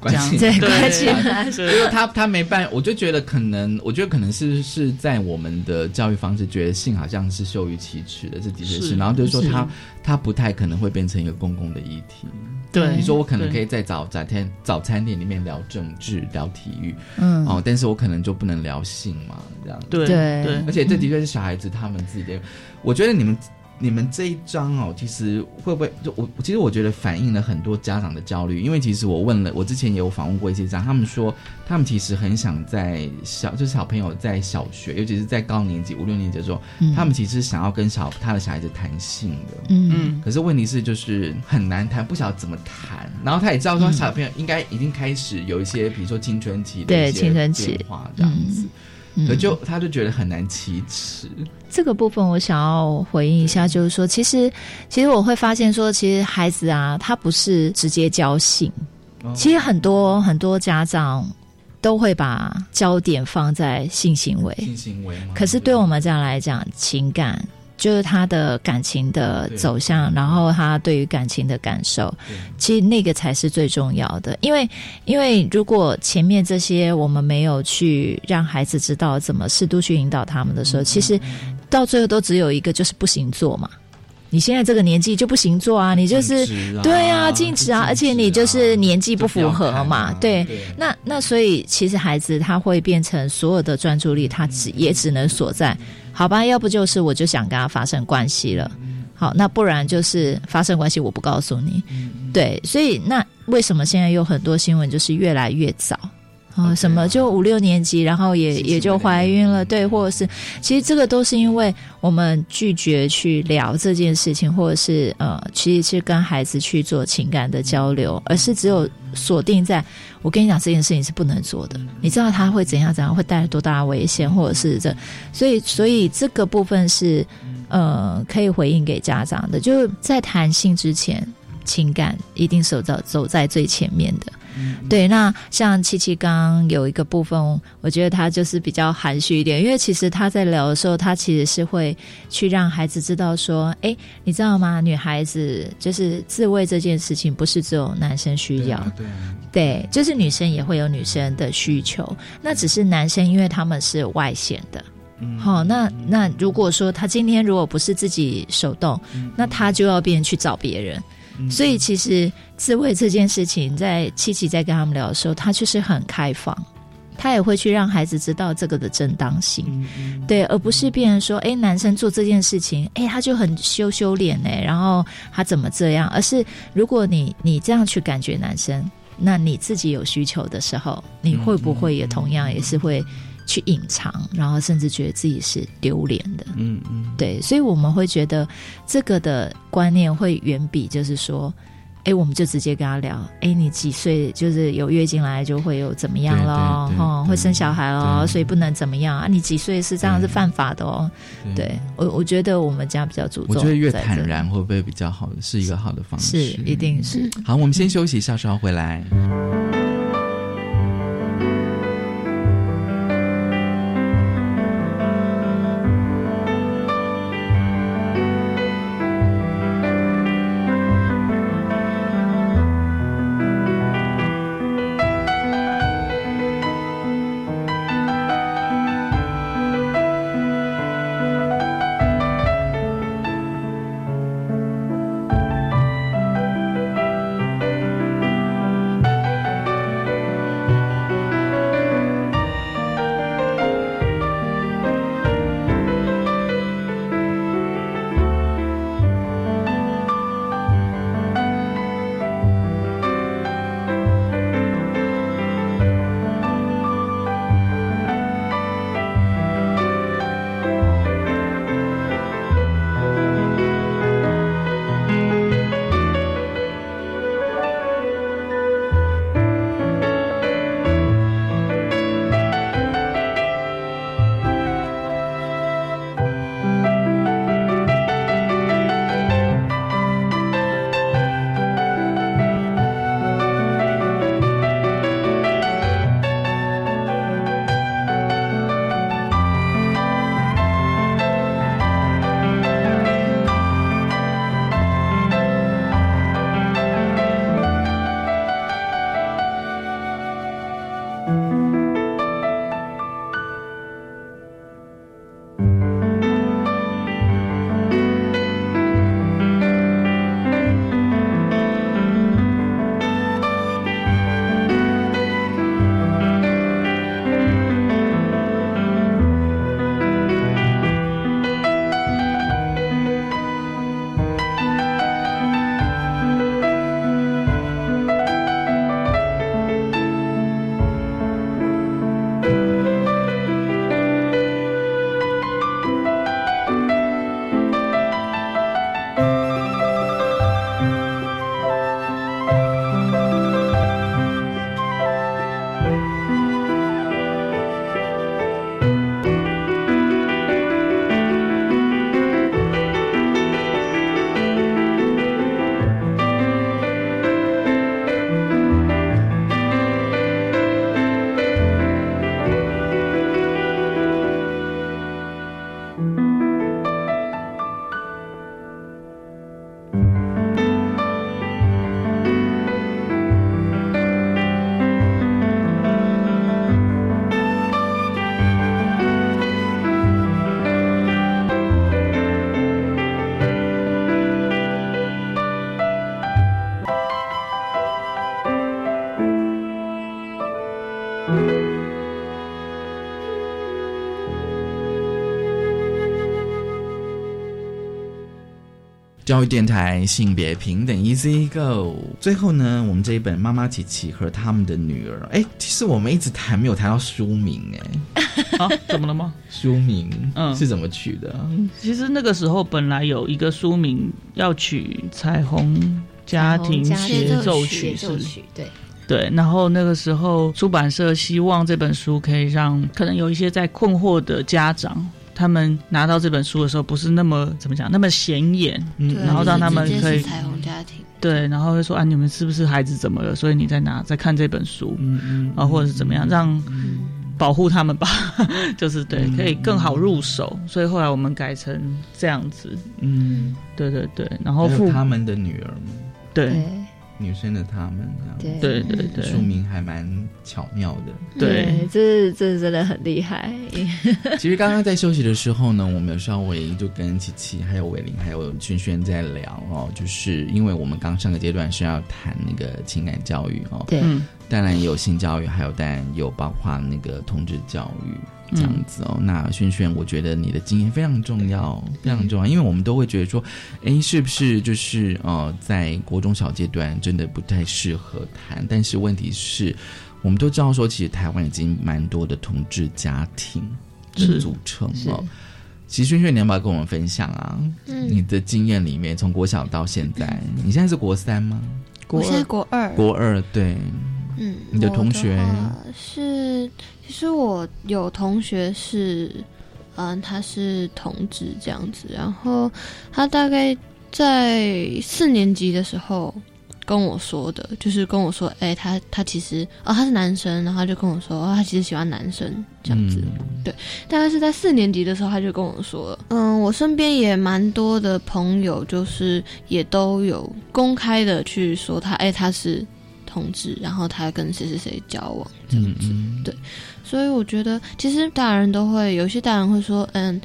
关系对关系，因为他他没办，我就觉得可能，我觉得可能是是在我们的教育方式，觉得性好像是羞于启齿的，这的确是。然后就是说，他他不太可能会变成一个公共的议题。对，你说我可能可以在早早餐早餐店里面聊政治、聊体育，嗯，哦，但是我可能就不能聊性嘛，这样。对对，而且这的确是小孩子他们自己的。我觉得你们。你们这一章哦，其实会不会就我？其实我觉得反映了很多家长的焦虑，因为其实我问了，我之前也有访问过一些家长，他们说他们其实很想在小，就是小朋友在小学，尤其是在高年级五六年级的时候，他们其实想要跟小他的小孩子谈性的，嗯，可是问题是就是很难谈，不晓得怎么谈。然后他也知道说小朋友应该已经开始有一些，比如说青春期的一些变化这样子。可就他就觉得很难启齿。这个部分我想要回应一下，就是说，其实其实我会发现说，其实孩子啊，他不是直接教性，其实很多很多家长都会把焦点放在性行为，性行为。可是对我们这样来讲，情感。就是他的感情的走向，然后他对于感情的感受，其实那个才是最重要的。因为，因为如果前面这些我们没有去让孩子知道怎么适度去引导他们的时候，其实到最后都只有一个，就是不行做嘛。你现在这个年纪就不行做啊，你就是对啊，禁止啊，而且你就是年纪不符合嘛。对，那那所以其实孩子他会变成所有的专注力，他只也只能锁在。好吧，要不就是我就想跟他发生关系了，好，那不然就是发生关系我不告诉你，对，所以那为什么现在有很多新闻就是越来越早？啊，什么就五六年级，然后也也就怀孕了，对，或者是其实这个都是因为我们拒绝去聊这件事情，或者是呃，其实是跟孩子去做情感的交流，而是只有锁定在我跟你讲这件事情是不能做的，你知道他会怎样怎样，会带来多大的危险，或者是这，所以所以这个部分是呃可以回应给家长的，就是在谈性之前，情感一定走在走在最前面的。对，那像七七刚有一个部分，我觉得他就是比较含蓄一点，因为其实他在聊的时候，他其实是会去让孩子知道说，哎，你知道吗？女孩子就是自慰这件事情，不是只有男生需要，对，对，就是女生也会有女生的需求，那只是男生因为他们是外显的，好，那那如果说他今天如果不是自己手动，那他就要变去找别人。所以其实自慰这件事情，在七七在跟他们聊的时候，他就是很开放，他也会去让孩子知道这个的正当性，对，而不是别人说，哎，男生做这件事情，哎，他就很羞羞脸哎，然后他怎么这样？而是如果你你这样去感觉男生，那你自己有需求的时候，你会不会也同样也是会？去隐藏，然后甚至觉得自己是丢脸的，嗯嗯，对，所以我们会觉得这个的观念会远比就是说，哎，我们就直接跟他聊，哎，你几岁就是有月经来就会有怎么样了，哈，会生小孩了，所以不能怎么样啊？你几岁是这样是犯法的哦？对我，我觉得我们家比较注重，我觉得越坦然会不会比较好？是一个好的方式，是一定是。好，我们先休息一下，稍后回来。教育电台性别平等 Easy Go。最后呢，我们这一本《妈妈琪琪和他们的女儿》，哎，其实我们一直谈没有谈到书名，哎，啊，怎么了吗？书名嗯是怎么取的？其实那个时候本来有一个书名要取《彩虹家庭协奏曲》，是？对。对，然后那个时候出版社希望这本书可以让可能有一些在困惑的家长，他们拿到这本书的时候不是那么怎么讲，那么显眼，嗯，然后让他们可以彩虹家庭，对，然后会说啊，你们是不是孩子怎么了？所以你在拿在看这本书，嗯嗯，啊，或者是怎么样，让保护他们吧，就是对，可以更好入手。所以后来我们改成这样子，嗯，对对对，然后他们的女儿吗？对。女生的他们这样，对对对书名还蛮巧妙的。对，这这真的很厉害。其实刚刚在休息的时候呢，我们有稍微就跟琪琪、还有伟玲、还有轩轩在聊哦，就是因为我们刚上个阶段是要谈那个情感教育哦，对，当然有性教育，还有当然有包括那个同志教育。这样子哦，那轩轩，我觉得你的经验非常重要，非常重要，因为我们都会觉得说，哎，是不是就是呃，在国中小阶段真的不太适合谈？但是问题是，我们都知道说，其实台湾已经蛮多的同志家庭的组成了。其实轩轩，你要不要跟我们分享啊？嗯，你的经验里面，从国小到现在，你现在是国三吗？我现在国二。国二，对。嗯，你的同学是，其实我有同学是，嗯，他是同志这样子，然后他大概在四年级的时候跟我说的，就是跟我说，哎，他他其实哦他是男生，然后他就跟我说，哦他其实喜欢男生这样子，对，大概是在四年级的时候他就跟我说了，嗯，我身边也蛮多的朋友，就是也都有公开的去说他，哎他是。同志，然后他跟谁谁谁交往这样子，对，所以我觉得其实大人都会有些大人会说，嗯，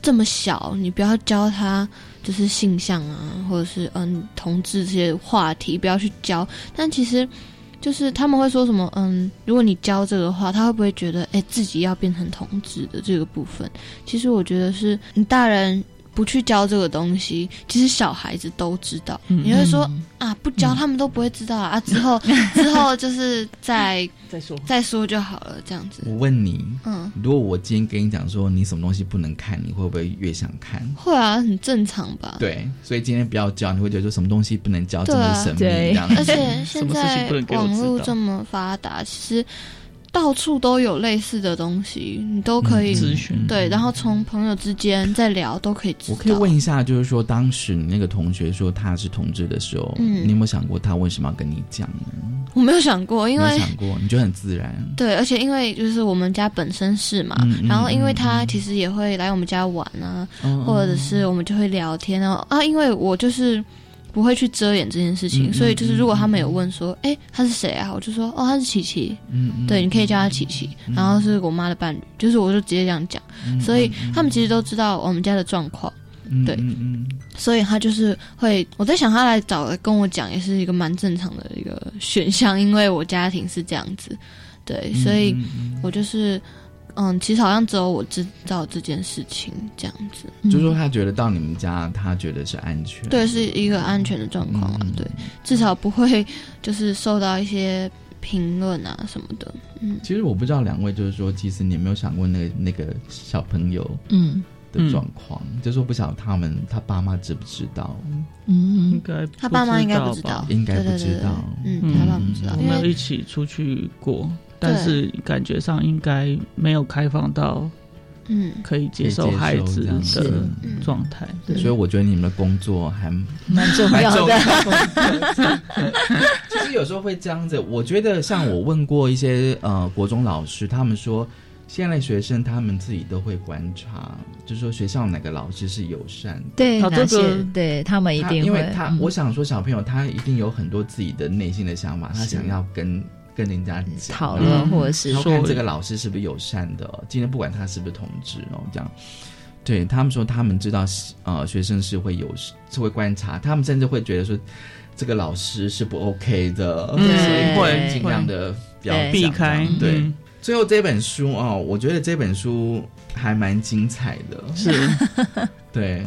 这么小你不要教他就是性向啊，或者是嗯同志这些话题不要去教，但其实就是他们会说什么，嗯，如果你教这个话，他会不会觉得哎自己要变成同志的这个部分？其实我觉得是你大人。不去教这个东西，其实小孩子都知道。你会说啊，不教他们都不会知道啊。之后 之后就是再再说再说就好了，这样子。我问你，嗯，如果我今天跟你讲说你什么东西不能看，你会不会越想看？会啊，很正常吧？对，所以今天不要教，你会觉得说什么东西不能教，这么神秘这样。而且现在网络这么发达，其实。到处都有类似的东西，你都可以咨询。对，然后从朋友之间再聊，都可以知道。我可以问一下，就是说，当时你那个同学说他是同志的时候，嗯，你有没有想过他为什么要跟你讲呢？我没有想过，因为想过，你觉得很自然。对，而且因为就是我们家本身是嘛，然后因为他其实也会来我们家玩啊，或者是我们就会聊天啊啊，因为我就是。不会去遮掩这件事情，所以就是如果他们有问说，哎，他是谁啊？我就说，哦，他是琪琪。嗯，对，你可以叫他琪琪。然后是我妈的伴侣，就是我就直接这样讲。所以他们其实都知道我们家的状况。对，所以他就是会，我在想他来找跟我讲，也是一个蛮正常的一个选项，因为我家庭是这样子。对，所以我就是。嗯，其实好像只有我知道这件事情这样子。就是说，他觉得到你们家，他觉得是安全，对，是一个安全的状况啊。对，至少不会就是受到一些评论啊什么的。嗯，其实我不知道两位，就是说，其实你有没有想过那个那个小朋友嗯的状况？就是说，不晓得他们他爸妈知不知道？嗯，应该他爸妈应该不知道，应该不知道。嗯，他爸不知道，我们有一起出去过。但是感觉上应该没有开放到，嗯，可以接受孩子的状态。所以我觉得你们的工作还蛮重要的。其实有时候会这样子，我觉得像我问过一些呃国中老师，他们说现在学生他们自己都会观察，就是说学校哪个老师是友善，对哪些对他们一定，因为他我想说小朋友他一定有很多自己的内心的想法，他想要跟。跟人家讨论，或者是说这个老师是不是友善的？今天不管他是不是同志哦，这样对他们说，他们知道呃学生是会有是会观察，他们甚至会觉得说这个老师是不 OK 的，所以会尽量的比较避开。对，最后这本书哦，我觉得这本书还蛮精彩的，是，对。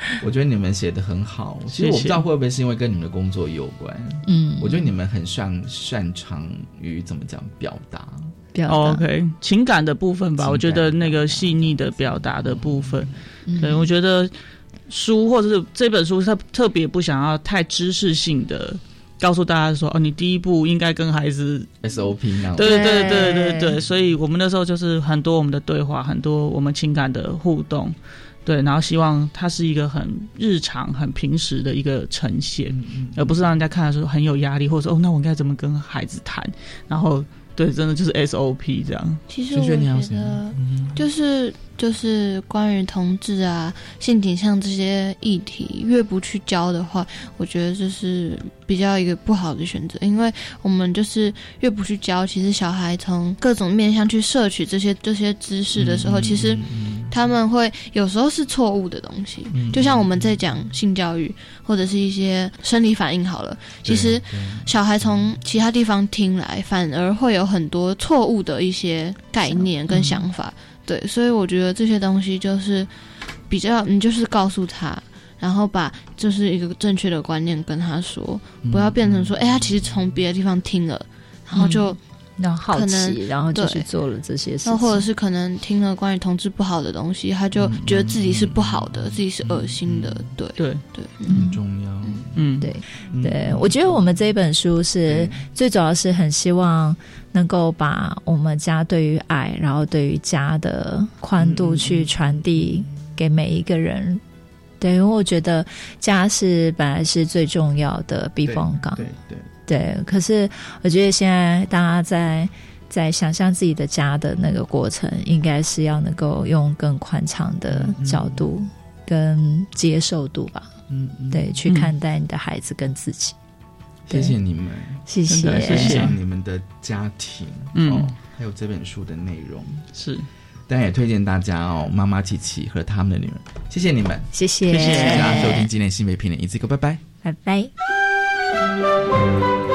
我觉得你们写的很好。其实我不知道会不会是因为跟你们的工作有关。嗯，我觉得你们很擅擅长于怎么讲表达。表达、哦 OK，情感。的部分吧，我觉得那个细腻的表达的部分，嗯。对我觉得书或者是这本书，它特别不想要太知识性的告诉大家说，哦，你第一步应该跟孩子 SOP 那样。对。对对对对，所以我们那时候就是很多我们的对话，很多我们情感的互动，对，然后希望它是一个很日常、很平时的一个呈现，而不是让人家看的时候很有压力，或者说哦，那我应该怎么跟孩子谈？然后对，真的就是 SOP 这样。其实我觉得就是就是关于同志啊、性倾向这些议题，越不去教的话，我觉得这是比较一个不好的选择。因为我们就是越不去教，其实小孩从各种面向去摄取这些这些知识的时候，其实他们会有时候是错误的东西。就像我们在讲性教育或者是一些生理反应好了，其实小孩从其他地方听来，反而会有很多错误的一些概念跟想法。对，所以我觉得这些东西就是比较，你就是告诉他，然后把就是一个正确的观念跟他说，不要变成说，哎、他其实从别的地方听了，然后就。然后好可能奇，然后就去做了这些事情，那或者是可能听了关于同志不好的东西，他就觉得自己是不好的，自己是恶心的。对对对，很重要。嗯，对对，我觉得我们这一本书是最主要是很希望能够把我们家对于爱，然后对于家的宽度去传递给每一个人。对，因为我觉得家是本来是最重要的避风港。对对。对，可是我觉得现在大家在在想象自己的家的那个过程，应该是要能够用更宽敞的角度跟接受度吧，嗯，对，去看待你的孩子跟自己。谢谢你们，谢谢。分谢谢享你们的家庭，嗯。哦，还有这本书的内容。是。但也推荐大家哦，妈妈琪琪和他们的女儿，谢谢你们，谢谢，谢谢大家收听今天新北平的一字歌，拜拜，拜拜。Música